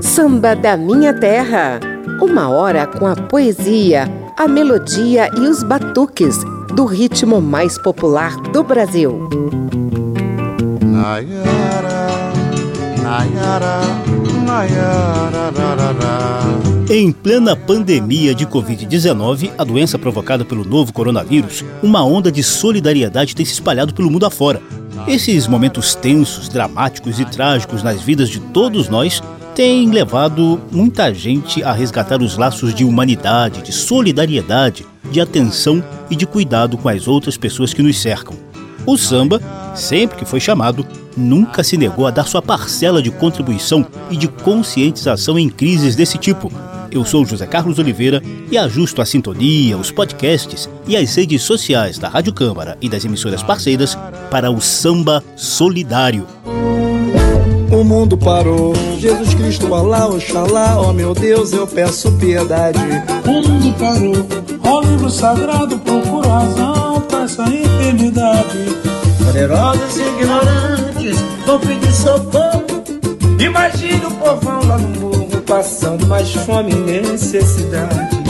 Samba da Minha Terra. Uma hora com a poesia, a melodia e os batuques do ritmo mais popular do Brasil. Nayara, Nayara, Nayara, Em plena pandemia de Covid-19, a doença provocada pelo novo coronavírus, uma onda de solidariedade tem se espalhado pelo mundo afora. Esses momentos tensos, dramáticos e trágicos nas vidas de todos nós têm levado muita gente a resgatar os laços de humanidade, de solidariedade, de atenção e de cuidado com as outras pessoas que nos cercam. O samba, sempre que foi chamado, nunca se negou a dar sua parcela de contribuição e de conscientização em crises desse tipo. Eu sou José Carlos Oliveira e ajusto a sintonia, os podcasts e as redes sociais da Rádio Câmara e das emissoras parceiras para o Samba Solidário. O mundo parou, Jesus Cristo, Alá, Oxalá, ó oh meu Deus, eu peço piedade. O mundo parou, ó livro sagrado, procura razão pra essa enfermidade. Poderosos e ignorantes vão pedir socorro. Imagine o povão lá no morro passando mais fome e necessidade.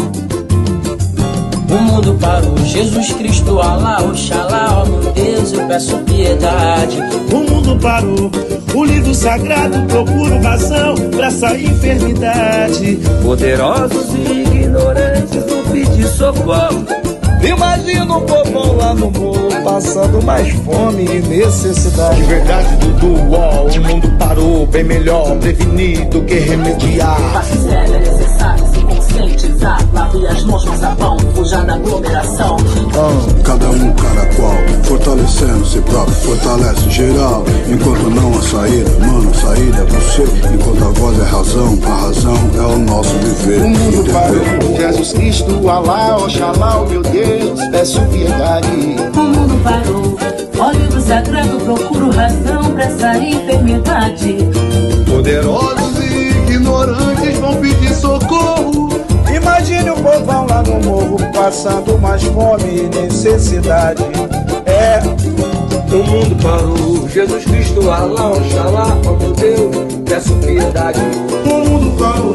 O mundo parou, Jesus Cristo, Alá, Oxalá, ó meu Deus, eu peço piedade. O mundo parou, o livro sagrado procura razão pra essa enfermidade. Poderosos e ignorantes vão pedir socorro. Imagina o povão lá no morro passando mais fome e necessidade. De verdade, Dudu, ó, o mundo parou bem melhor prevenir do que remediar. Passe é necessário se conscientizar, lave as mãos com sabão, fuja da aglomeração. Ah, cada um, cada qual, fortalecendo si próprio, fortalece geral. Enquanto não a saída, mano, a saída é você. Enquanto a voz é razão, a razão é o nosso viver. O mundo parou, Jesus Cristo, Alá, Oxalá, meu Deus, peço piedade. O mundo parou, ó livro sagrado, procuro razão pra essa enfermidade. Poderosos e ignorantes vão pedir socorro. Imagine o povão no morro passando mais fome e necessidade. É. O mundo parou, Jesus Cristo, Alá, Oxalá, ó meu Deus, peço piedade. O mundo parou,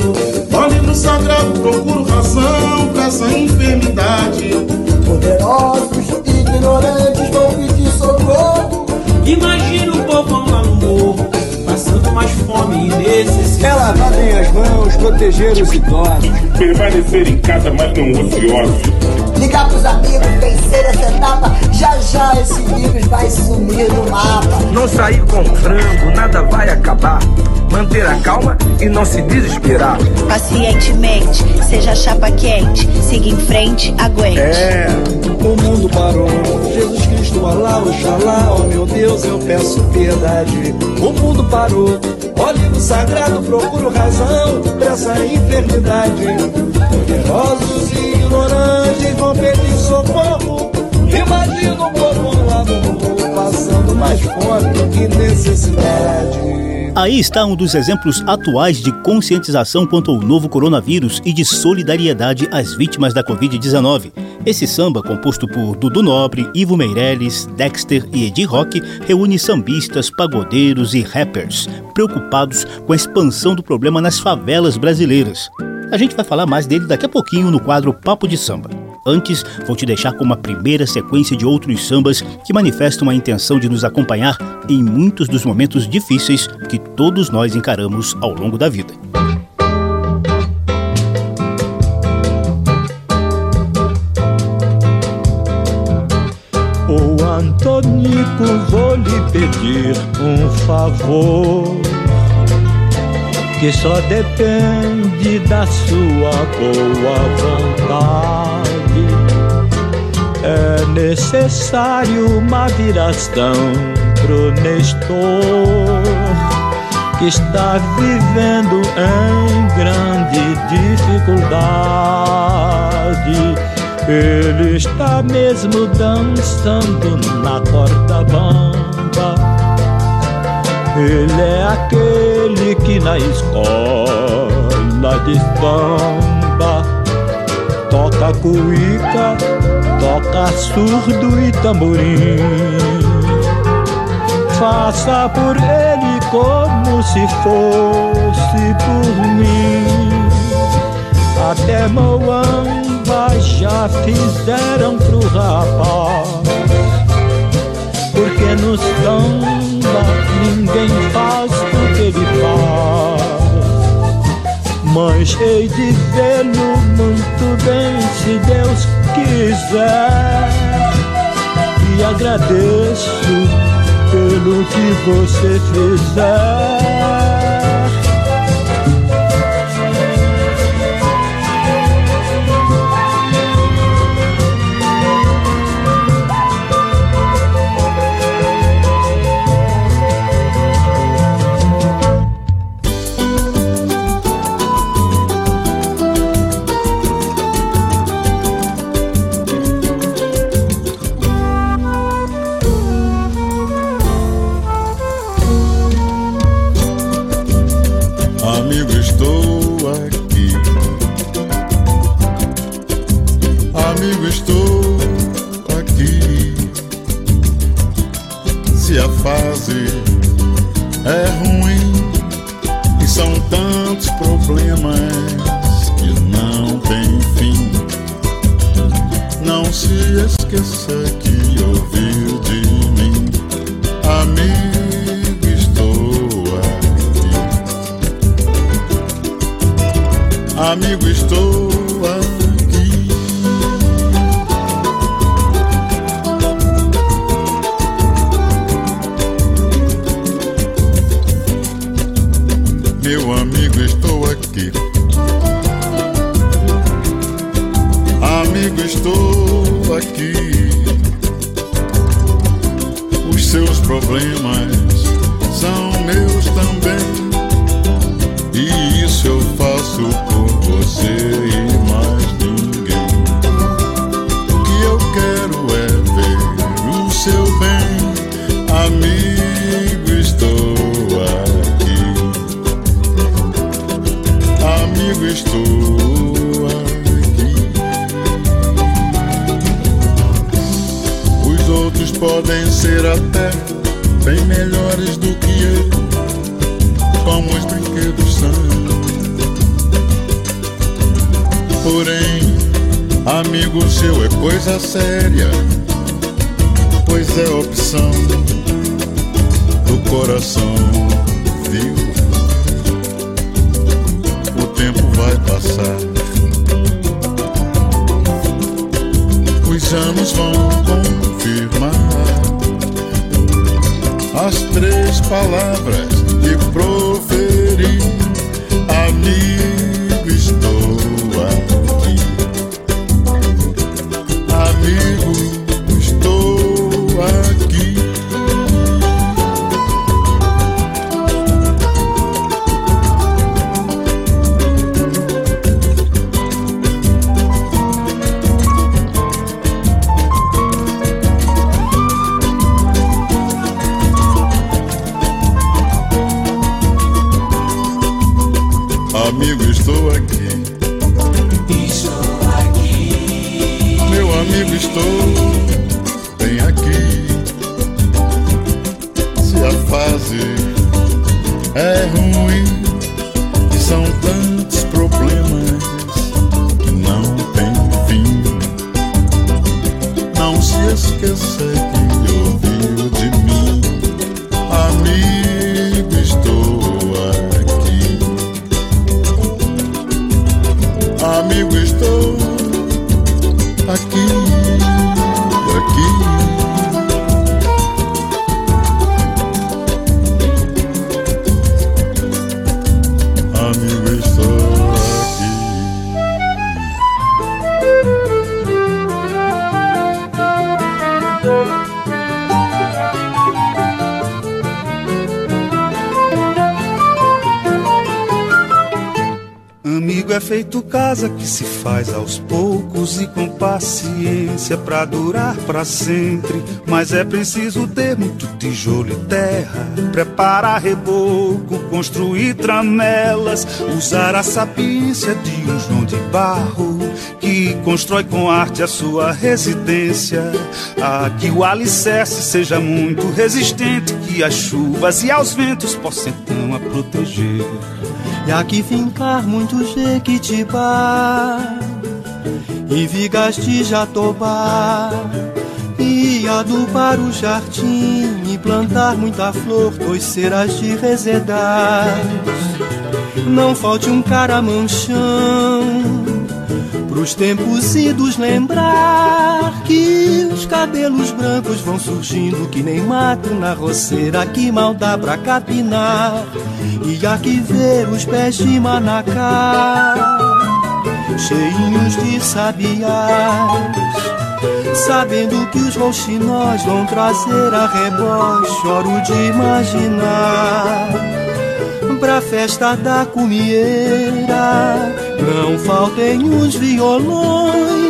ó livro sagrado, procuro razão pra essa enfermidade. Poderosos e ignorantes vão pedir socorro. Imagina o no morro passando mais fome e necessidade. É lavar bem as mãos, proteger os idosos. Permanecer em casa, mas não ociosos. Ligar pros amigos, vencer essa etapa. Já já esse vírus vai sumir do mapa. Não sair com frango, nada vai acabar. Manter a calma e não se desesperar. Pacientemente, seja chapa quente. Siga em frente, aguente. É, o mundo parou. Jesus Cristo, Alá, Oxalá, ó oh, meu Deus, eu peço piedade. O mundo parou. Ó livro sagrado, procuro razão pra essa enfermidade. Poderosos e ignorantes vão pedir socorro. Imagina o povo lá no mundo passando mais fome e necessidade. Aí está um dos exemplos atuais de conscientização quanto ao novo coronavírus e de solidariedade às vítimas da Covid-19. Esse samba, composto por Dudu Nobre, Ivo Meirelles, Dexter e Eddie Rock, reúne sambistas, pagodeiros e rappers preocupados com a expansão do problema nas favelas brasileiras. A gente vai falar mais dele daqui a pouquinho no quadro Papo de Samba. Antes, vou te deixar com uma primeira sequência de outros sambas que manifestam a intenção de nos acompanhar em muitos dos momentos difíceis que todos nós encaramos ao longo da vida. Ô Antonico, vou lhe pedir um favor que só depende da sua boa vontade. É necessário uma viração pro Nestor, que está vivendo em grande dificuldade. Ele está mesmo dançando na corda bamba. Ele é aquele que na escola de samba toca cuíca, toca surdo e tamborim. Faça por ele como se fosse por mim. Até Moamba já fizeram pro rapaz, porque nos samba ninguém faz o que ele faz. Mas hei de vê-lo muito bem se Deus quiser. E agradeço pelo que você fizer. coisa séria, pois é opção do coração, viu? O tempo vai passar, os anos vão confirmar as três palavras que proferi a mim. army will. Casa que se faz aos poucos e com paciência para durar para sempre. Mas é preciso ter muito tijolo e terra, preparar reboco, construir tramelas, usar a sapiência de um João de barro que constrói com arte a sua residência. Ah, que o alicerce seja muito resistente, que as chuvas e aos ventos possam então a proteger. E aqui fincar muito jequitibá e vigas de jatobá e adubar o jardim e plantar muita flor, dois ceras de resedar. Não falte um caramanchão Pros tempos idos lembrar que os cabelos brancos vão surgindo que nem mato na roceira que mal dá pra capinar. E aqui ver os pés de manacá, cheinhos de sabiás, sabendo que os rouxinós vão trazer a rebote, choro de imaginar pra festa da comieira. Não faltem os violões,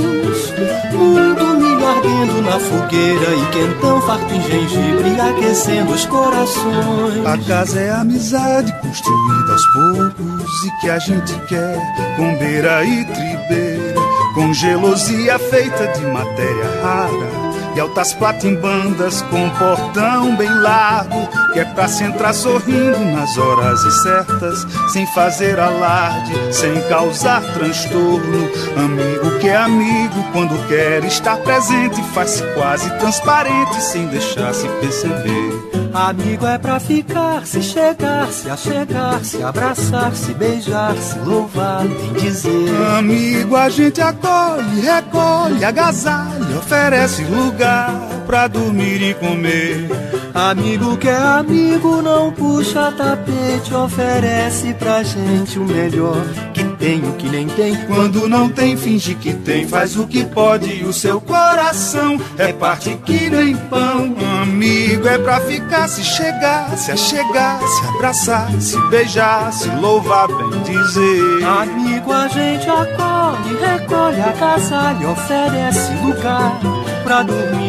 na fogueira e quentão farto em gengibre aquecendo os corações. A casa é amizade construída aos poucos e que a gente quer com beira e tribeira, com gelosia feita de matéria rara e altas platimbandas com portão bem largo, que é pra se entrar sorrindo nas horas incertas, sem fazer alarde, sem causar transtorno. Amigo que é amigo quando quer estar presente, faz-se quase transparente, sem deixar se perceber. Amigo é pra ficar, se chegar, se achegar, se abraçar, se beijar, se louvar, nem dizer. Amigo a gente acolhe, recolhe, agasalha, oferece lugar pra dormir e comer. Amigo que é amigo, não puxa tapete, oferece pra gente o melhor que tem, o que nem tem. Quando não tem, finge que tem, faz o que pode e o seu coração é parte que nem pão. Amigo é pra ficar, se chegar, se achegar, se abraçar, se beijar, se louvar, bem dizer. Amigo a gente acolhe, recolhe, agasalha, oferece lugar pra dormir e.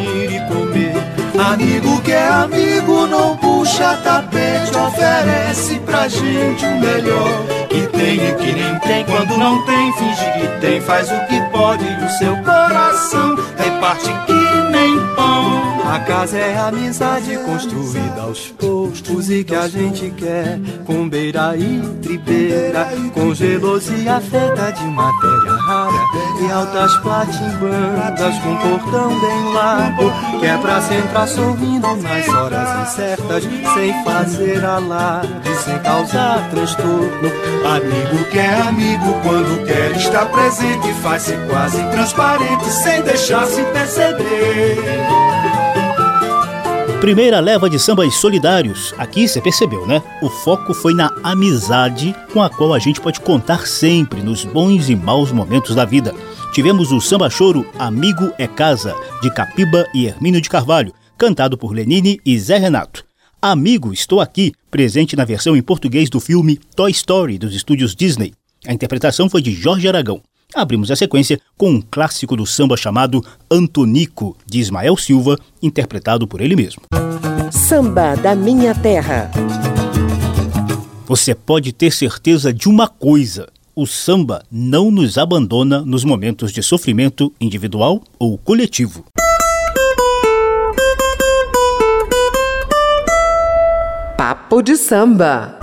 Amigo que é amigo, não puxa tapete, oferece pra gente o melhor. Que tem e que nem tem, quando não tem, finge que tem, faz o que pode e o seu coração reparte que nem pão. A casa é a amizade construída aos poucos e que a gente quer com beira e tribeira, com gelosia feita de matéria rara e altas platimbandas com portão bem largo, que é pra se entrar sorrindo nas horas incertas, sem fazer alarde, sem causar transtorno. Amigo que é amigo quando quer estar presente, faz-se quase transparente, sem deixar se perceber. Primeira leva de sambas solidários. Aqui você percebeu, né? O foco foi na amizade com a qual a gente pode contar sempre nos bons e maus momentos da vida. Tivemos o samba choro Amigo é Casa, de Capiba e Hermínio de Carvalho, cantado por Lenine e Zé Renato. Amigo, estou aqui, presente na versão em português do filme Toy Story dos estúdios Disney. A interpretação foi de Jorge Aragão. Abrimos a sequência com um clássico do samba chamado Antonico, de Ismael Silva, interpretado por ele mesmo. Samba da Minha Terra. Você pode ter certeza de uma coisa: o samba não nos abandona nos momentos de sofrimento individual ou coletivo. Papo de samba.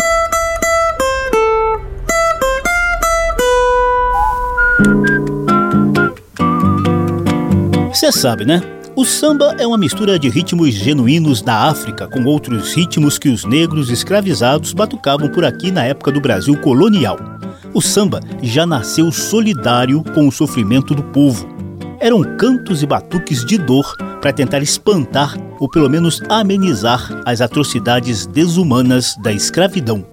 Você sabe, né? O samba é uma mistura de ritmos genuínos da África com outros ritmos que os negros escravizados batucavam por aqui na época do Brasil colonial. O samba já nasceu solidário com o sofrimento do povo. Eram cantos e batuques de dor para tentar espantar ou pelo menos amenizar as atrocidades desumanas da escravidão.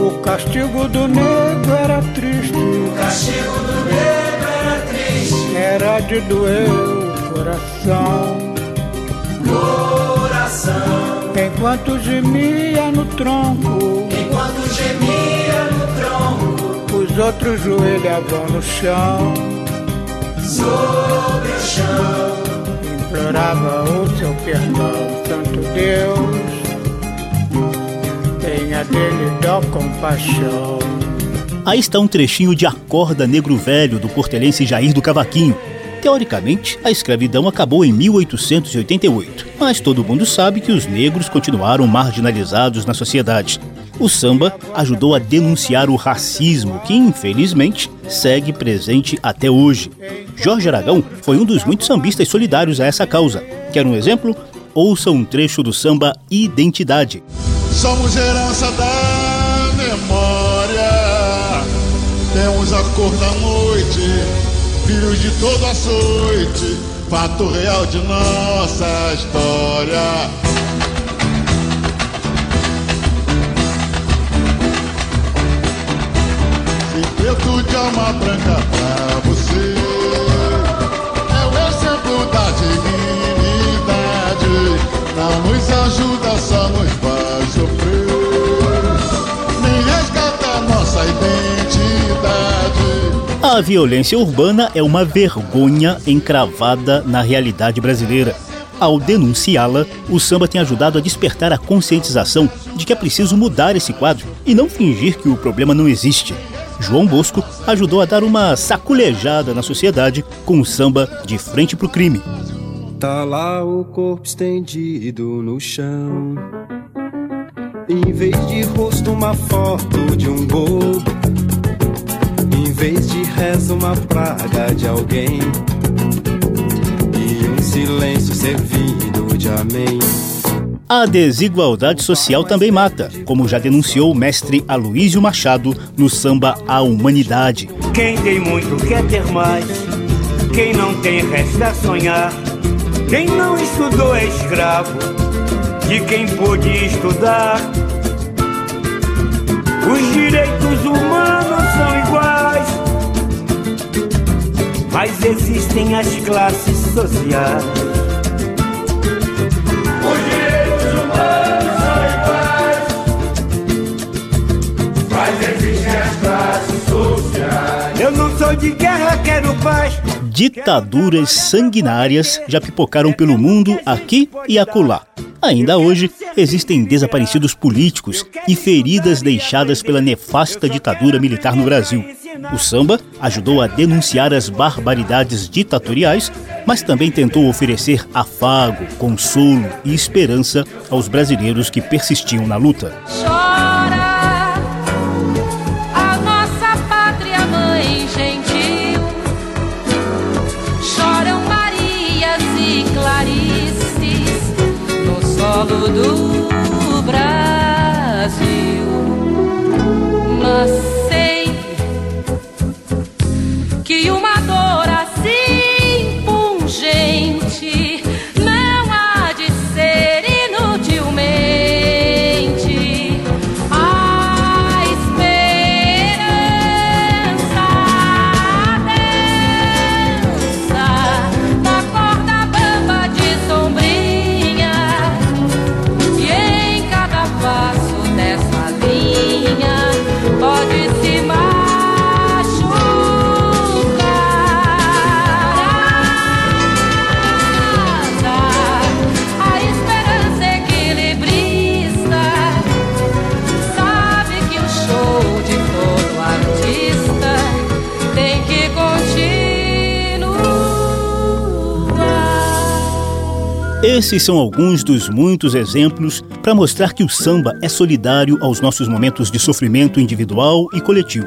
O castigo do negro era triste. Era de doer o coração. Coração. Enquanto gemia no tronco. Enquanto gemia no tronco. Os outros joelhavam no chão. Sobre o chão. Implorava o seu perdão, Santo Deus tenha dele dó compaixão. Aí está um trechinho de Acorda Negro Velho do portelense Jair do Cavaquinho. Teoricamente, a escravidão acabou em 1888, mas todo mundo sabe que os negros continuaram marginalizados na sociedade. O samba ajudou a denunciar o racismo que, infelizmente, segue presente até hoje. Jorge Aragão foi um dos muitos sambistas solidários a essa causa. Quer um exemplo? Ouça um trecho do samba Identidade. Somos herança da temos a cor da noite, filhos de todo açoite, fato real de nossa história. Preto de alma branca pra você É o exemplo da dignidade Não nos ajuda, só nos faz A violência urbana é uma vergonha encravada na realidade brasileira. Ao denunciá-la, o samba tem ajudado a despertar a conscientização de que é preciso mudar esse quadro e não fingir que o problema não existe. João Bosco ajudou a dar uma saculejada na sociedade com o samba De Frente pro Crime. Tá lá o corpo estendido no chão. Em vez de rosto, uma foto de um bobo. Vez de reza, uma praga de alguém. E um silêncio servido de amém. A desigualdade social também mata, como já denunciou o mestre Aloísio Machado no samba A Humanidade. Quem tem muito quer ter mais, quem não tem resta sonhar. Quem não estudou é escravo de quem pôde estudar. Os direitos humanos são iguais, mas existem as classes sociais. Eu não sou de guerra, quero paz. Ditaduras sanguinárias já pipocaram pelo mundo aqui e acolá. Ainda hoje, existem desaparecidos políticos e feridas deixadas pela nefasta ditadura militar no Brasil. O samba ajudou a denunciar as barbaridades ditatoriais, mas também tentou oferecer afago, consolo e esperança aos brasileiros que persistiam na luta. do Brasil. Mas Esses são alguns dos muitos exemplos para mostrar que o samba é solidário aos nossos momentos de sofrimento individual e coletivo.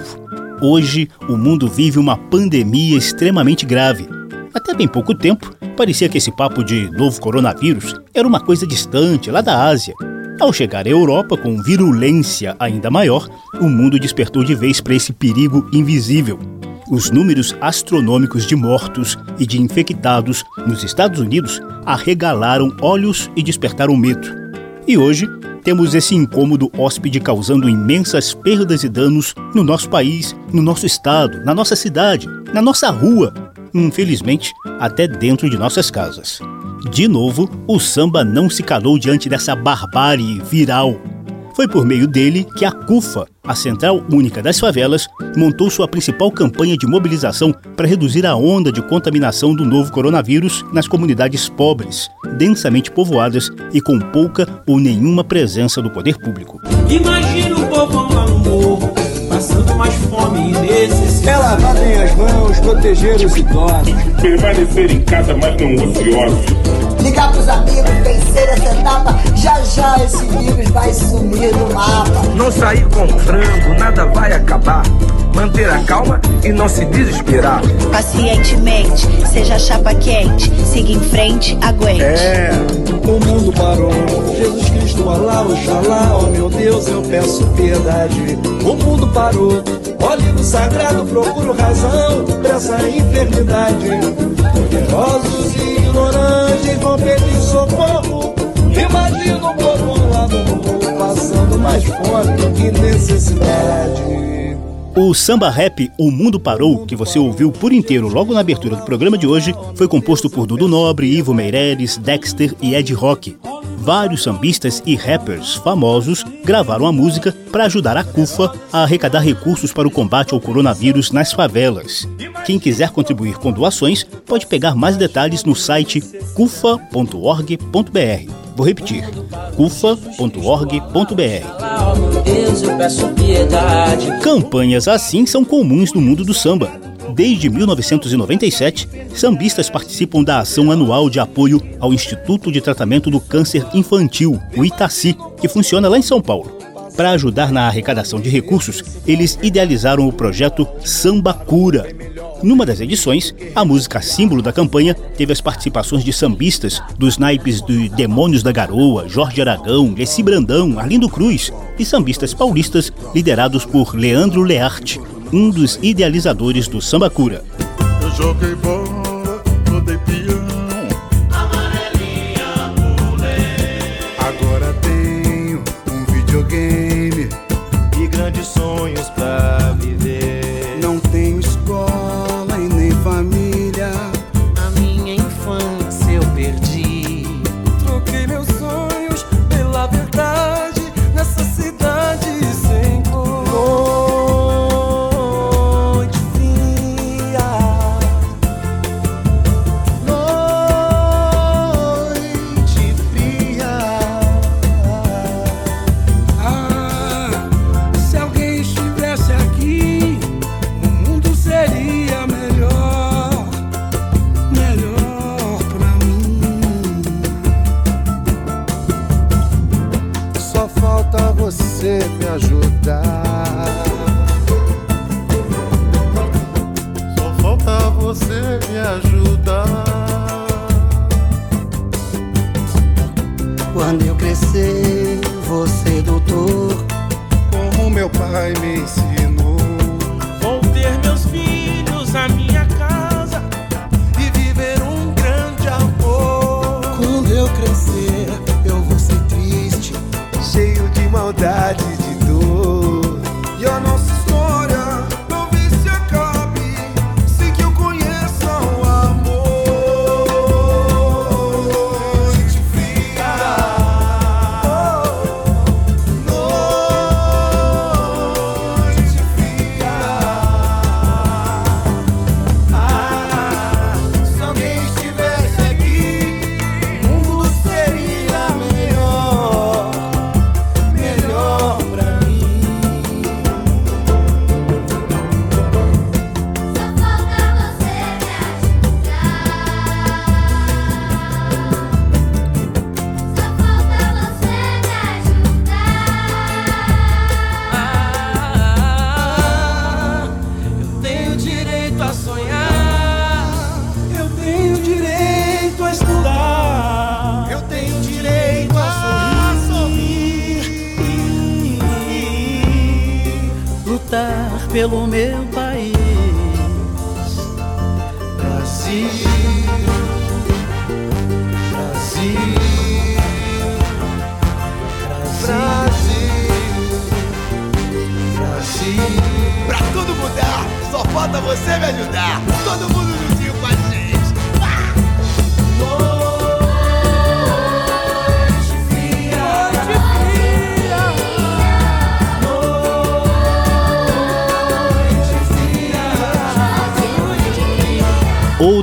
Hoje, o mundo vive uma pandemia extremamente grave. Até bem pouco tempo, parecia que esse papo de novo coronavírus era uma coisa distante, lá da Ásia. Ao chegar à Europa com virulência ainda maior, o mundo despertou de vez para esse perigo invisível. Os números astronômicos de mortos e de infectados nos Estados Unidos arregalaram olhos e despertaram medo. E hoje temos esse incômodo hóspede causando imensas perdas e danos no nosso país, no nosso estado, na nossa cidade, na nossa rua, infelizmente até dentro de nossas casas. De novo, o samba não se calou diante dessa barbárie viral. Foi por meio dele que a CUFA, a Central Única das Favelas, montou sua principal campanha de mobilização para reduzir a onda de contaminação do novo coronavírus nas comunidades pobres, densamente povoadas e com pouca ou nenhuma presença do poder público. Imagina o povão lá no morro, passando mais fome e necessidade. É lavar bem as mãos, proteger os idosos. Permanecer em casa, mas não ociosos. Ligar pros amigos, vencer do mapa. Não sair comprando, nada vai acabar. Manter a calma e não se desesperar. Pacientemente, seja chapa quente. Siga em frente, aguente. É, o mundo parou. Jesus Cristo, Alá, Oxalá, oh meu Deus, eu peço piedade. O mundo parou. Ó livro sagrado, procuro razão pra essa enfermidade. Poderosos e ignorantes vão pedir socorro. Imagina o povo lá no mundo passando mais fome que necessidade. O samba rap O Mundo Parou, que você ouviu por inteiro logo na abertura do programa de hoje, foi composto por Dudu Nobre, Ivo Meireles, Dexter e Ed Rock. Vários sambistas e rappers famosos gravaram a música para ajudar a CUFA a arrecadar recursos para o combate ao coronavírus nas favelas. Quem quiser contribuir com doações pode pegar mais detalhes no site cufa.org.br. Vou repetir: cufa.org.br. Campanhas assim são comuns no mundo do samba. Desde 1997, sambistas participam da ação anual de apoio ao Instituto de Tratamento do Câncer Infantil, o Itaci, que funciona lá em São Paulo. Para ajudar na arrecadação de recursos, eles idealizaram o projeto Samba Cura. Numa das edições, a música símbolo da campanha teve as participações de sambistas dos naipes do Demônios da Garoa, Jorge Aragão, Leci Brandão, Arlindo Cruz e sambistas paulistas liderados por Leandro Learte, um dos idealizadores do Samba Cura. Eu joguei bola.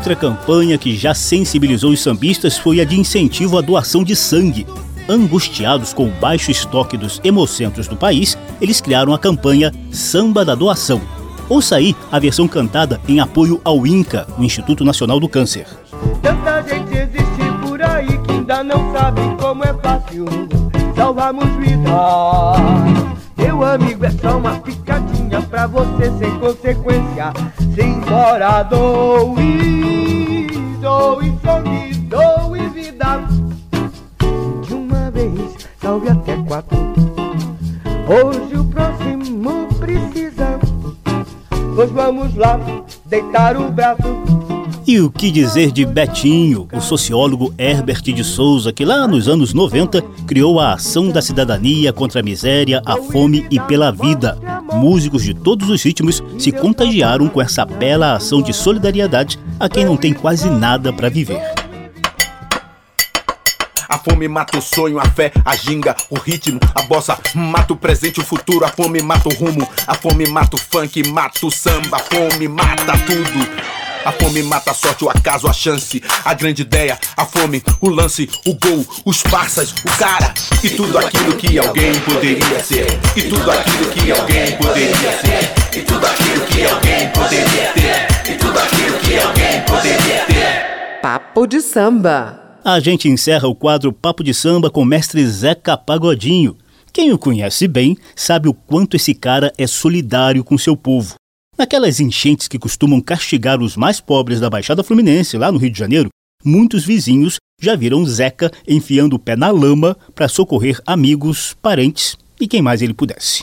Outra campanha que já sensibilizou os sambistas foi a de incentivo à doação de sangue. angustiados com o baixo estoque dos hemocentros do país, eles criaram a campanha Samba da Doação. Ouça aí a versão cantada em apoio ao INCA, o Instituto Nacional do Câncer. Tanta gente existe por aí que ainda não sabe como é fácil salvarmos vidas. Meu amigo, é só uma picadinha pra você sem consequência. Simbora, doe, doe sangue, doe vida. De uma vez, salve até quatro. Hoje o próximo precisa. Pois vamos lá, deitar o braço e o que dizer de Betinho, o sociólogo Herbert de Souza, que lá nos anos 90 criou a Ação da Cidadania contra a Miséria, a Fome e pela Vida. Músicos de todos os ritmos se contagiaram com essa bela ação de solidariedade a quem não tem quase nada para viver. A fome mata o sonho, a fé, a ginga, o ritmo, a bossa mata o presente, o futuro. A fome mata o rumo, a fome mata o funk, mata o samba. A fome mata tudo. A fome mata a sorte, o acaso, a chance, a grande ideia, a fome, o lance, o gol, os parças, o cara e tudo aquilo que alguém poderia ser. E tudo aquilo que alguém poderia ser. E tudo aquilo que alguém poderia ter. E tudo aquilo que alguém poderia ter. Papo de samba. A gente encerra o quadro Papo de Samba com o mestre Zeca Pagodinho. Quem o conhece bem sabe o quanto esse cara é solidário com seu povo. Naquelas enchentes que costumam castigar os mais pobres da Baixada Fluminense, lá no Rio de Janeiro, muitos vizinhos já viram Zeca enfiando o pé na lama para socorrer amigos, parentes e quem mais ele pudesse.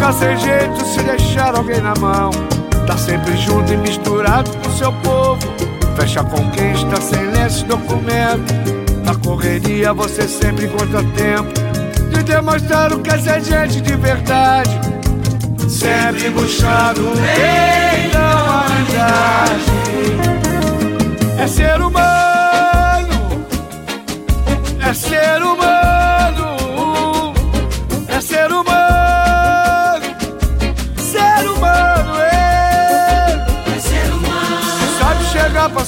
Fica sem jeito se deixar alguém na mão. Tá sempre junto e misturado com seu povo. Fecha quem está sem lenço documento. Na correria você sempre encontra tempo de demonstrar o que é ser gente de verdade. Sempre buscando da humanidade. É ser humano, é ser humano,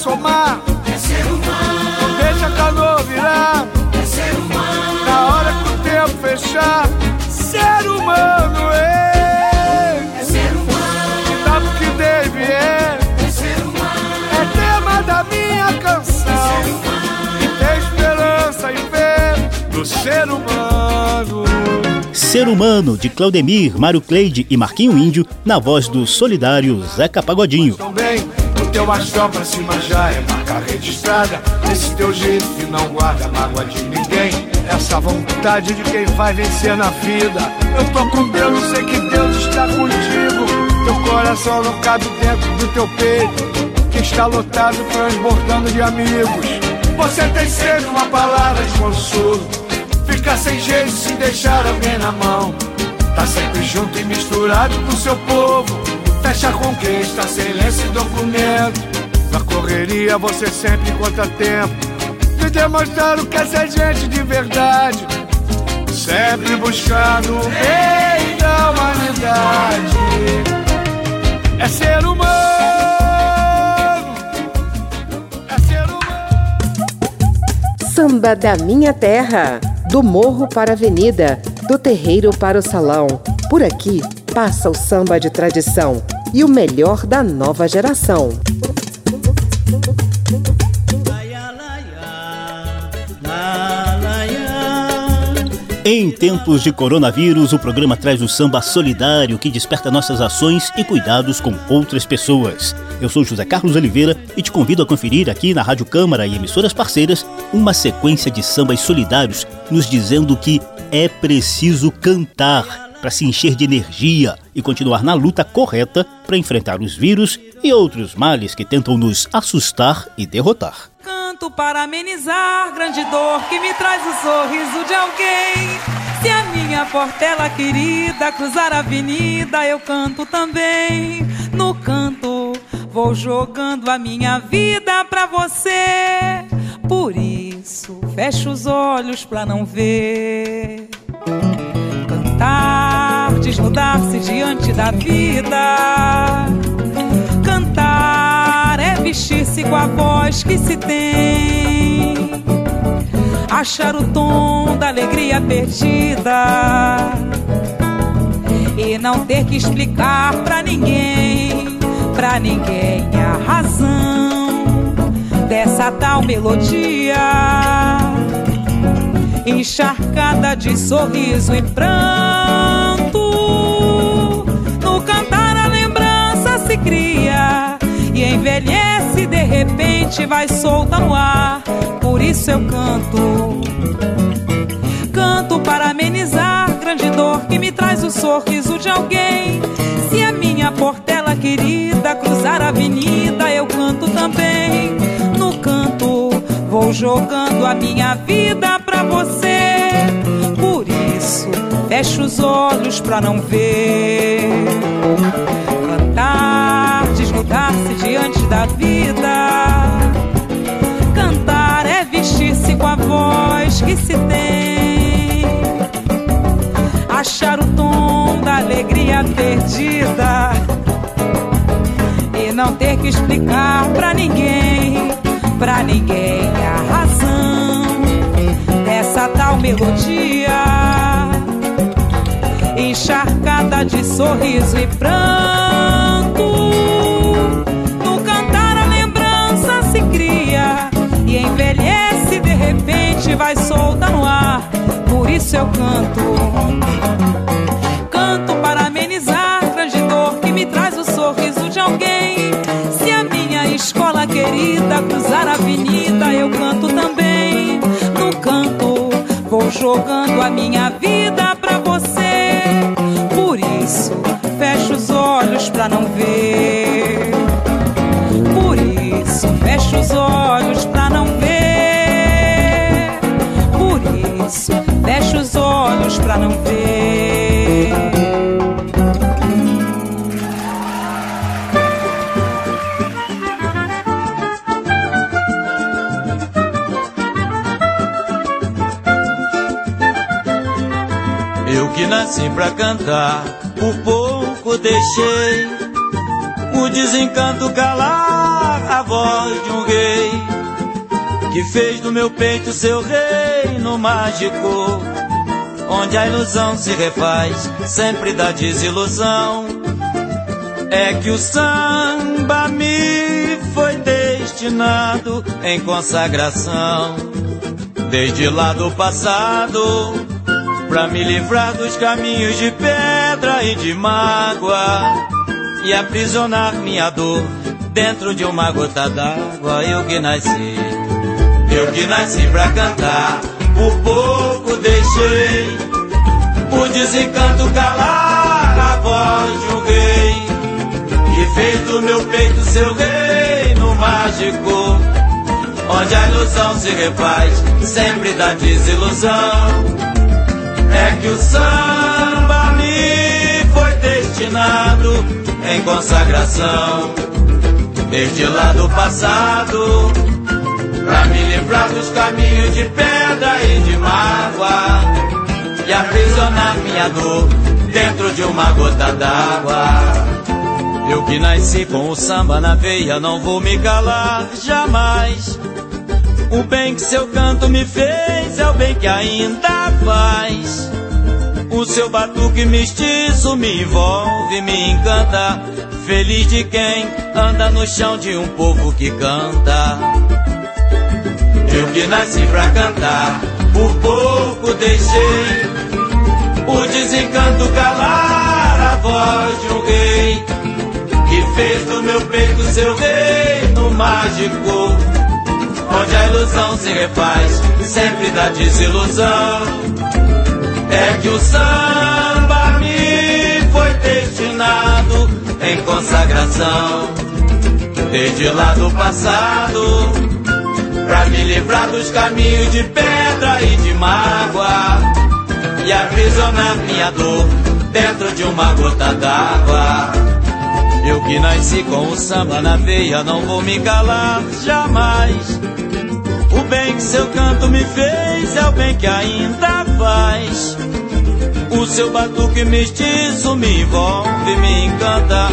somar. É ser humano. Não deixa a canoa virar. É ser humano. Na hora que o tempo fechar. Ser humano é. É ser humano. Que dá pro que deve é. É ser humano. É tema da minha canção. É ser humano. E tem esperança e fé no ser humano. Ser Humano, de Claudemir, Mário Cleide e Marquinho Índio, na voz do solidário Zeca Pagodinho. Também teu astral pra cima já é marca registrada. Esse teu jeito que não guarda mágoa de ninguém. Essa vontade de quem vai vencer na vida. Eu tô com Deus, sei que Deus está contigo. Teu coração não cabe dentro do teu peito, que está lotado, transbordando de amigos. Você tem sempre uma palavra de consolo. Fica sem jeito se deixar alguém na mão. Tá sempre junto e misturado com seu povo Fecha quem está sem lenço e documento. Na correria você sempre encontra tempo de demonstrar o que é ser gente de verdade. Sempre buscando o bem da humanidade. É ser humano. É ser humano. Samba da minha terra. Do morro para a avenida. Do terreiro para o salão. Por aqui passa o samba de tradição e o melhor da nova geração. Em tempos de coronavírus, o programa traz o samba solidário que desperta nossas ações e cuidados com outras pessoas. Eu sou José Carlos Oliveira e te convido a conferir aqui na Rádio Câmara e emissoras parceiras uma sequência de sambas solidários nos dizendo que é preciso cantar para se encher de energia e continuar na luta correta para enfrentar os vírus e outros males que tentam nos assustar e derrotar. Para amenizar grande dor que me traz o sorriso de alguém. Se a minha portela querida cruzar a avenida, eu canto também. No canto, vou jogando a minha vida pra você. Por isso, fecho os olhos pra não ver. Cantar, desnudar-se diante da vida. Cantar vestir-se com a voz que se tem. Achar o tom da alegria perdida. E não ter que explicar pra ninguém, pra ninguém a razão dessa tal melodia encharcada de sorriso e pranto. No cantar a lembrança se cria e envelhece de repente vai solta no ar. Por isso eu canto. Canto para amenizar grande dor que me traz o sorriso de alguém. Se a minha portela querida cruzar a avenida, eu canto também. No canto vou jogando a minha vida pra você. Por isso, fecho os olhos pra não ver. Cantar, diante da vida. Cantar é vestir-se com a voz que se tem. Achar o tom da alegria perdida. E não ter que explicar pra ninguém, pra ninguém a razão dessa tal melodia encharcada de sorriso e pranto. Repente vai solta no ar. Por isso eu canto, canto para amenizar grande dor que me traz o sorriso de alguém. Se a minha escola querida cruzar a avenida, eu canto também. No canto vou jogando a minha vida pra você. Por isso fecho os olhos pra não ver. Não ver. Eu que nasci pra cantar, por pouco deixei o desencanto calar a voz de um rei que fez do meu peito seu reino mágico, onde a ilusão se refaz sempre da desilusão. É que o samba me foi destinado em consagração, desde lá do passado pra me livrar dos caminhos de pedra e de mágoa e aprisionar minha dor dentro de uma gota d'água. Eu que nasci, eu que nasci pra cantar, por pouco deixei o desencanto calar a voz rei que fez do meu peito seu reino mágico. Onde a ilusão se refaz sempre da desilusão é que o samba me foi destinado em consagração desde lá do passado pra me livrar dos caminhos de pedra e de mágoa e aprisionar minha dor dentro de uma gota d'água. Eu que nasci com o samba na veia, não vou me calar jamais. O bem que seu canto me fez é o bem que ainda faz. O seu batuque mestiço me envolve, me encanta. Feliz de quem anda no chão de um povo que canta. Eu que nasci pra cantar, por pouco deixei o desencanto calar a voz de um rei que fez do meu peito seu reino mágico onde a ilusão se refaz sempre da desilusão. É que o samba me foi destinado em consagração desde lá do passado, pra me livrar dos caminhos de pedra e de mágoa, e aprisionar minha dor dentro de uma gota d'água. Eu que nasci com o samba na veia, não vou me calar jamais. O bem que seu canto me fez é o bem que ainda faz. O seu batuque mestiço me envolve, me encanta.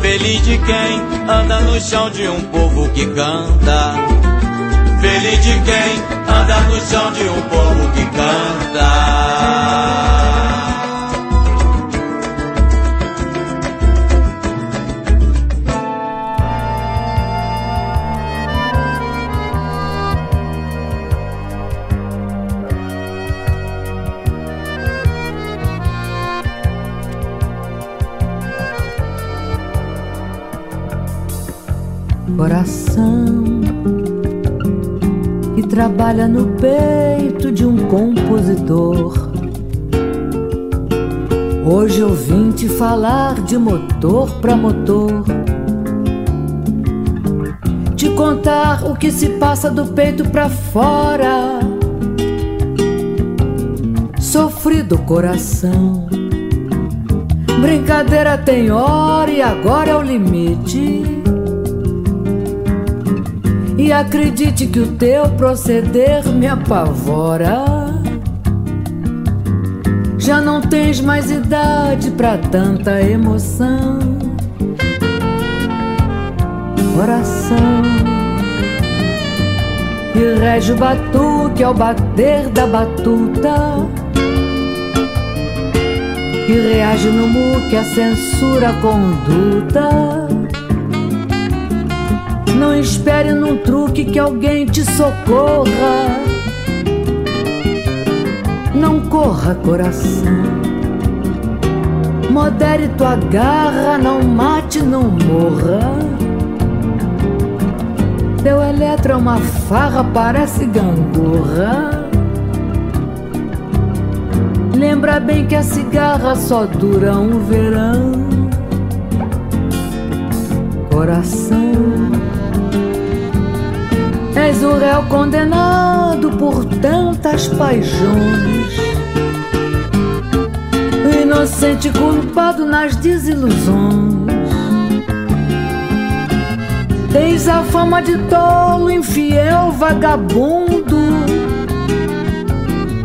Feliz de quem anda no chão de um povo que canta. Feliz de quem anda no chão de um povo que canta. coração trabalha no peito de um compositor. Hoje eu vim te falar de motor pra motor. Te contar o que se passa do peito pra fora. Sofrido coração. Brincadeira tem hora e agora é o limite. E acredite que o teu proceder me apavora. Já não tens mais idade para tanta emoção. Coração e rege o batuque ao bater da batuta. E reage no muque a censura conduta. Não espere num truque que alguém te socorra. Não corra, coração. Modere tua garra, não mate, não morra. Teu eletro é uma farra, parece gangorra. Lembra bem que a cigarra só dura um verão. Coração És o réu condenado por tantas paixões. Inocente culpado nas desilusões. Tens a fama de tolo, infiel, vagabundo,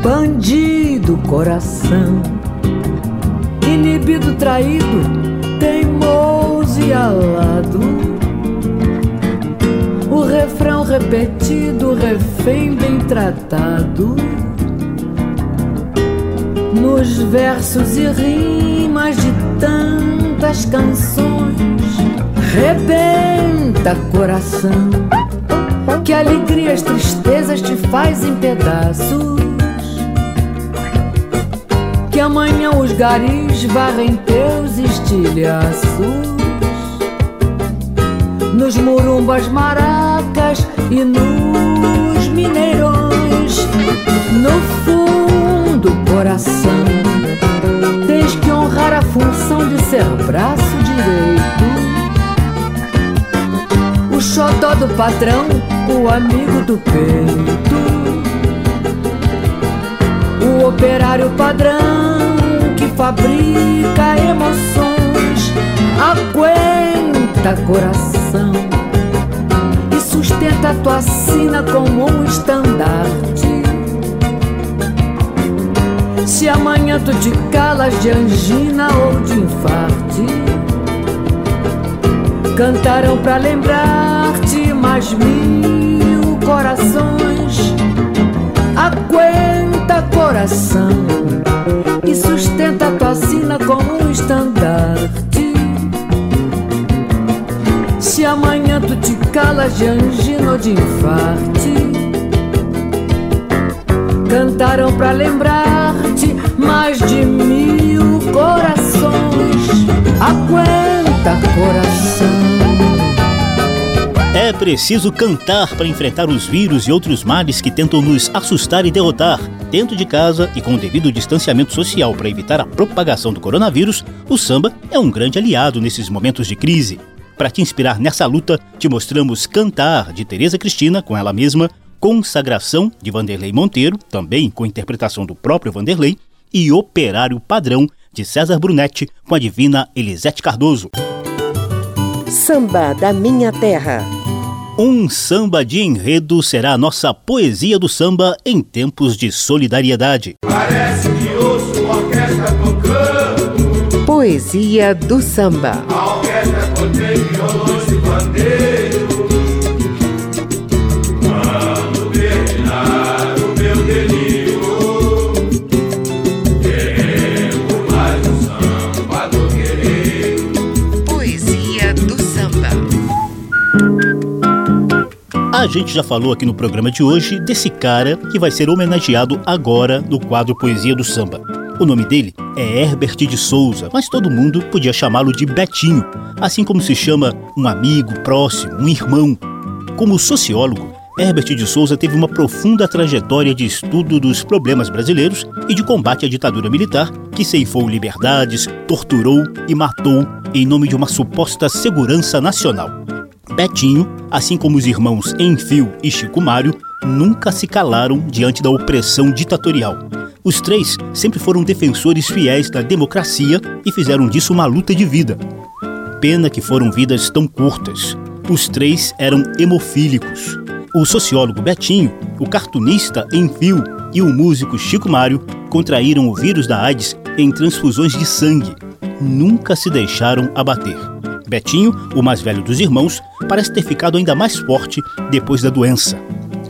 bandido, coração, inibido, traído, teimoso e alado repetido, refém bem tratado. Nos versos e rimas de tantas canções, rebenta coração, que alegrias, tristezas te fazem pedaços. Que amanhã os garis varrem teus estilhaços nos murumbas maracas e nos mineirões. No fundo, coração, tens que honrar a função de ser braço direito. O xodó do patrão, o amigo do peito. O operário padrão que fabrica emoções. Aguenta, coração sustenta tua sina como um estandarte. Se amanhã tu te calas de angina ou de infarte, cantarão pra lembrar-te mais mil corações. Aguenta coração e sustenta tua sina como um estandarte. Se amanhã tu te calas de angina ou de infarte Cantaram pra lembrar-te mais de mil corações Aguenta coração é preciso cantar para enfrentar os vírus e outros males que tentam nos assustar e derrotar. Dentro de casa e com o devido distanciamento social para evitar a propagação do coronavírus, o samba é um grande aliado nesses momentos de crise. Para te inspirar nessa luta, te mostramos Cantar, de Tereza Cristina, com ela mesma, Consagração, de Vanderlei Monteiro, também com interpretação do próprio Vanderlei, e Operário Padrão, de César Brunetti, com a divina Elisete Cardoso. Samba da Minha Terra. Um samba de enredo será a nossa poesia do samba em tempos de solidariedade. Parece que ouço uma orquestra tocando. Poesia do samba. Terminar o meu delírio, mais um. Poesia do samba. A gente já falou aqui no programa de hoje desse cara que vai ser homenageado agora no quadro Poesia do Samba. O nome dele é Herbert de Souza, mas todo mundo podia chamá-lo de Betinho, assim como se chama um amigo próximo, um irmão. Como sociólogo, Herbert de Souza teve uma profunda trajetória de estudo dos problemas brasileiros e de combate à ditadura militar, que ceifou liberdades, torturou e matou em nome de uma suposta segurança nacional. Betinho, assim como os irmãos Enfio e Chico Mário, nunca se calaram diante da opressão ditatorial. Os três sempre foram defensores fiéis da democracia e fizeram disso uma luta de vida. Pena que foram vidas tão curtas. Os três eram hemofílicos. O sociólogo Betinho, o cartunista Enfio e o músico Chico Mário contraíram o vírus da AIDS em transfusões de sangue. Nunca se deixaram abater. Betinho, o mais velho dos irmãos, parece ter ficado ainda mais forte depois da doença.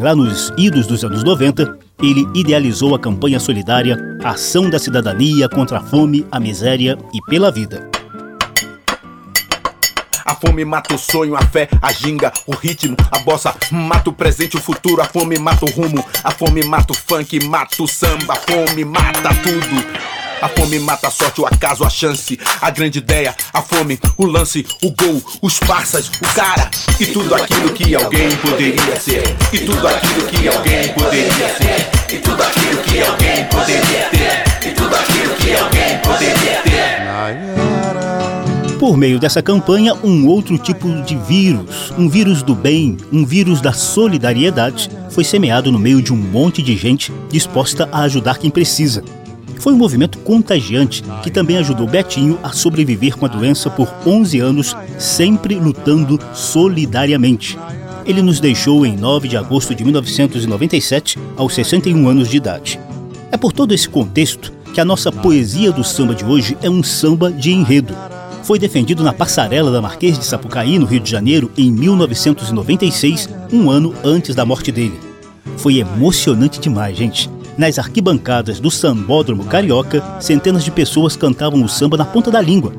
Lá nos idos dos anos 90, ele idealizou a campanha solidária Ação da Cidadania contra a Fome, a Miséria e pela Vida. A fome mata o sonho, a fé, a ginga, o ritmo, a bossa mata o presente, o futuro. A fome mata o rumo, a fome mata o funk, mata o samba. A fome mata tudo. A fome mata a sorte, o acaso, a chance, a grande ideia, a fome, o lance, o gol, os parças, o cara e tudo aquilo que alguém poderia ser. E tudo aquilo que alguém poderia ser. E tudo aquilo que alguém poderia ter. E tudo aquilo que alguém poderia ter. Por meio dessa campanha, um outro tipo de vírus, um vírus do bem, um vírus da solidariedade, foi semeado no meio de um monte de gente disposta a ajudar quem precisa. Foi um movimento contagiante que também ajudou Betinho a sobreviver com a doença por 11 anos, sempre lutando solidariamente. Ele nos deixou em 9 de agosto de 1997, aos 61 anos de idade. É por todo esse contexto que a nossa poesia do samba de hoje é um samba de enredo. Foi defendido na passarela da Marquês de Sapucaí, no Rio de Janeiro, em 1996, um ano antes da morte dele. Foi emocionante demais, gente. Nas arquibancadas do Sambódromo Carioca, centenas de pessoas cantavam o samba na ponta da língua.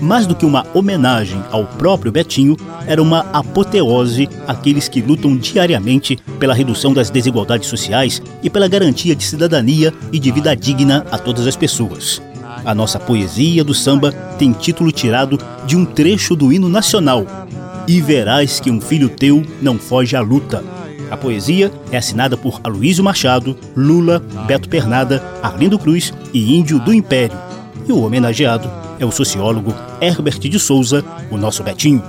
Mais do que uma homenagem ao próprio Betinho, era uma apoteose àqueles que lutam diariamente pela redução das desigualdades sociais e pela garantia de cidadania e de vida digna a todas as pessoas. A nossa poesia do samba tem título tirado de um trecho do hino nacional. E verás que um filho teu não foge à luta. A poesia é assinada por Aloysio Machado, Lula, Beto Pernada, Arlindo Cruz e Índio do Império. E o homenageado é o sociólogo Herbert de Souza, o nosso Betinho.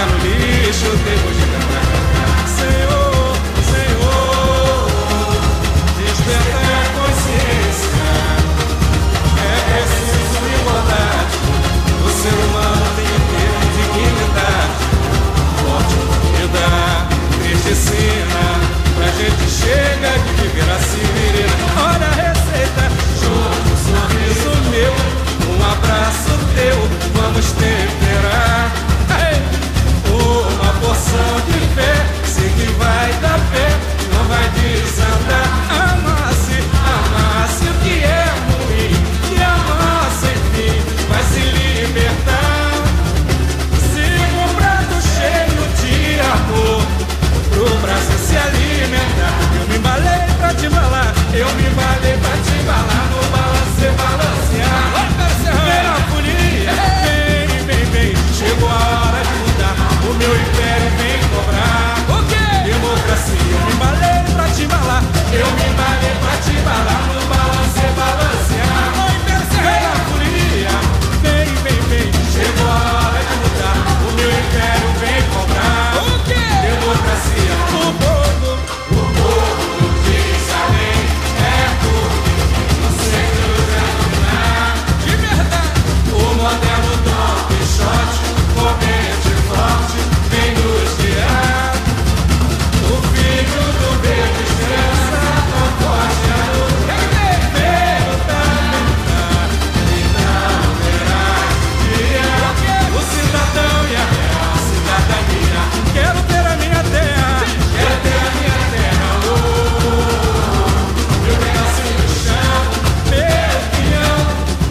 κανονίσω τίποτα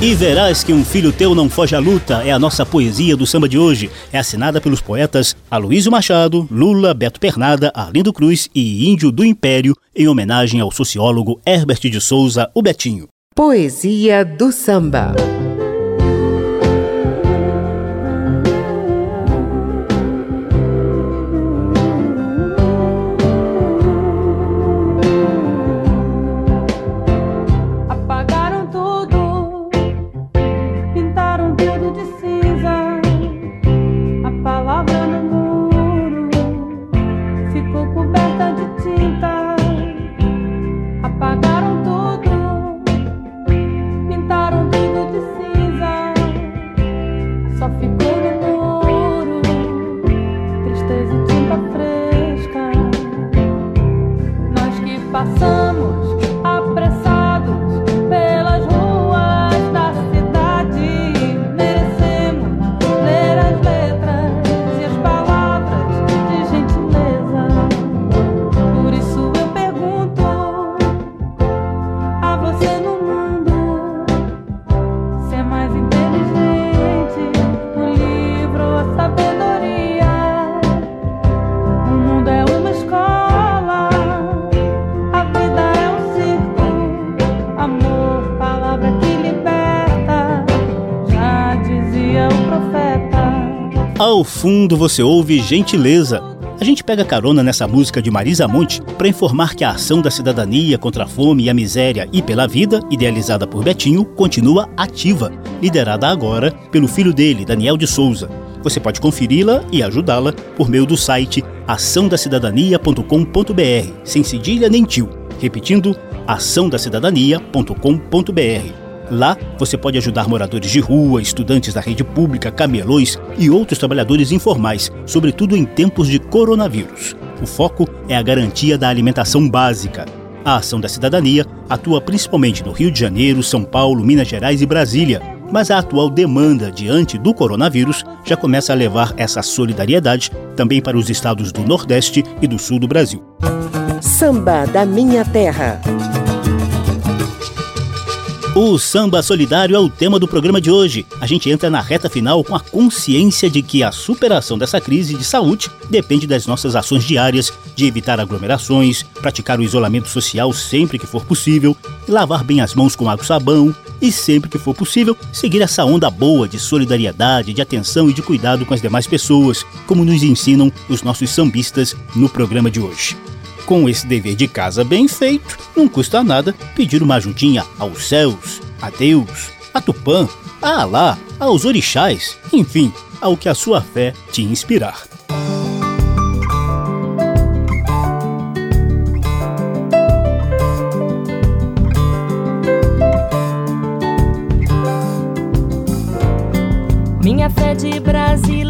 E verás que um filho teu não foge à luta é a nossa poesia do samba de hoje. É assinada pelos poetas Aloysio Machado, Lula, Beto Pernada, Arlindo Cruz e Índio do Império, em homenagem ao sociólogo Herbert de Souza, o Betinho. Poesia do samba. Fundo você ouve Gentileza. A gente pega carona nessa música de Marisa Monte para informar que a ação da cidadania contra a fome e a miséria e pela vida, idealizada por Betinho, continua ativa, liderada agora pelo filho dele, Daniel de Souza. Você pode conferi-la e ajudá-la por meio do site açãodacidadania.com.br, sem cedilha nem tio. Repetindo, açãodacidadania.com.br. Lá você pode ajudar moradores de rua, estudantes da rede pública, camelões e outros trabalhadores informais, sobretudo em tempos de coronavírus. O foco é a garantia da alimentação básica. A Ação da Cidadania atua principalmente no Rio de Janeiro, São Paulo, Minas Gerais e Brasília, mas a atual demanda diante do coronavírus já começa a levar essa solidariedade também para os estados do Nordeste e do Sul do Brasil. Samba da Minha Terra. O samba solidário é o tema do programa de hoje. A gente entra na reta final com a consciência de que a superação dessa crise de saúde depende das nossas ações diárias de evitar aglomerações, praticar o isolamento social sempre que for possível, lavar bem as mãos com água e sabão e sempre que for possível seguir essa onda boa de solidariedade, de atenção e de cuidado com as demais pessoas, como nos ensinam os nossos sambistas no programa de hoje. Com esse dever de casa bem feito, não custa nada pedir uma ajudinha aos céus, a Deus, a Tupã, a Alá, aos orixás, enfim, ao que a sua fé te inspirar. Minha fé de brasileiro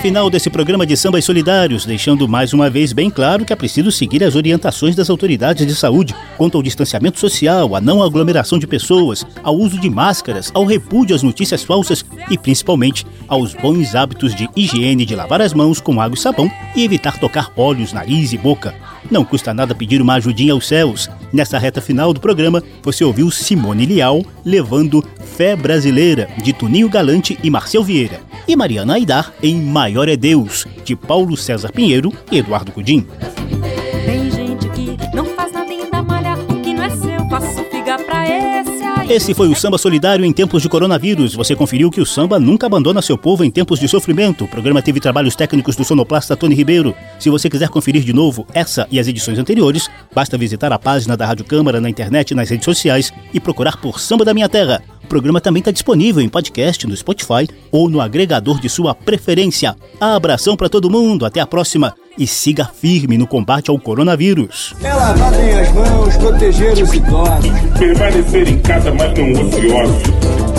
final desse programa de sambas solidários, deixando mais uma vez bem claro que é preciso seguir as orientações das autoridades de saúde quanto ao distanciamento social, à não aglomeração de pessoas, ao uso de máscaras, ao repúdio às notícias falsas e principalmente aos bons hábitos de higiene de lavar as mãos com água e sabão e evitar tocar olhos, nariz e boca. Não custa nada pedir uma ajudinha aos céus. Nessa reta final do programa, você ouviu Simone Lial levando Fé Brasileira, de Tuninho Galante e Marcel Vieira e Mariana Aidar em Maior é Deus, de Paulo César Pinheiro e Eduardo Cudim. É. Esse foi o Samba Solidário em tempos de coronavírus. Você conferiu que o samba nunca abandona seu povo em tempos de sofrimento. O programa teve trabalhos técnicos do sonoplasta Tony Ribeiro. Se você quiser conferir de novo essa e as edições anteriores, basta visitar a página da Rádio Câmara na internet e nas redes sociais e procurar por Samba da Minha Terra programa também está disponível em podcast no Spotify ou no agregador de sua preferência. Abração para todo mundo, até a próxima e siga firme no combate ao coronavírus. É lavarem as mãos, proteger os idosos. Permanecer em casa, mas não ociosos.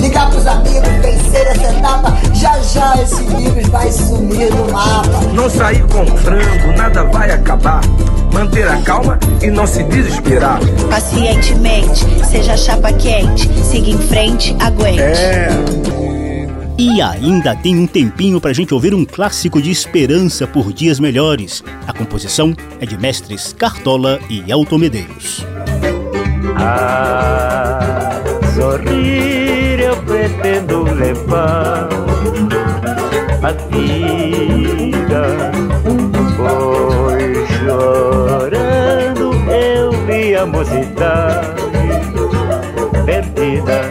Ligar pros amigos, vencer essa etapa. Já já esse vírus vai sumir do mapa. Não sair com frango, nada vai acabar. Manter a calma e não se desesperar. Pacientemente, seja chapa quente. Siga em frente, aguente. É. E ainda tem um tempinho pra gente ouvir um clássico de esperança por dias melhores. A composição é de mestres Cartola e Elton Medeiros. A sorrir eu pretendo levar a vida, pois chorando eu vi a mocidade perdida.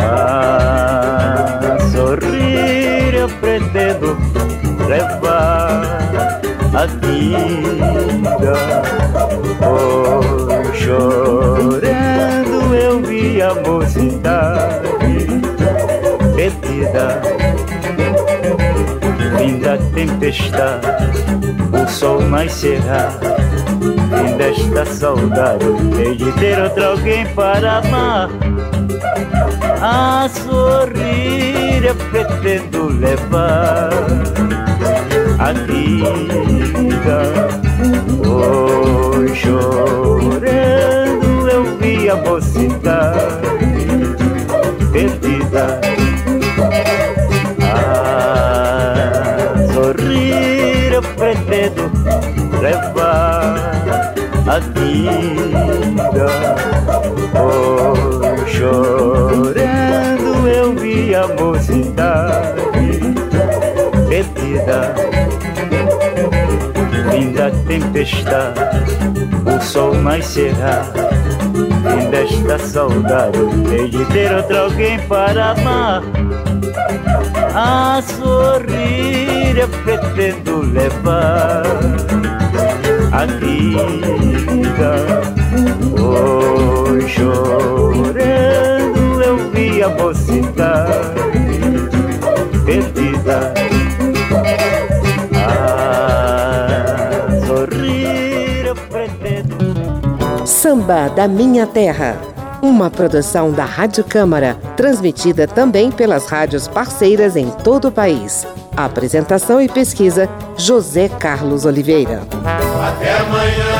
A sorrir eu pretendo levar a vida. Oh, chorando eu vi a mocidade perdida. Tempestade, o sol nascerá. Fim desta saudade, hei de ter outro alguém para amar. A sorrir eu pretendo levar a vida. Oh, chorando eu vi a mocidade perdida. Sorrir eu pretendo levar a vida. Oh, chorando eu vi a mocidade perdida. Vinda tempestade, o sol nascerá. Fim desta saudade, hei de ter outro alguém para amar. A sorrir eu pretendo levar a vida. Hoje chorando eu vi a mocidade perdida. Ah, sorrir eu pretendo. Samba da Minha Terra. Uma produção da Rádio Câmara, transmitida também pelas rádios parceiras em todo o país. Apresentação e pesquisa: José Carlos Oliveira. Até amanhã.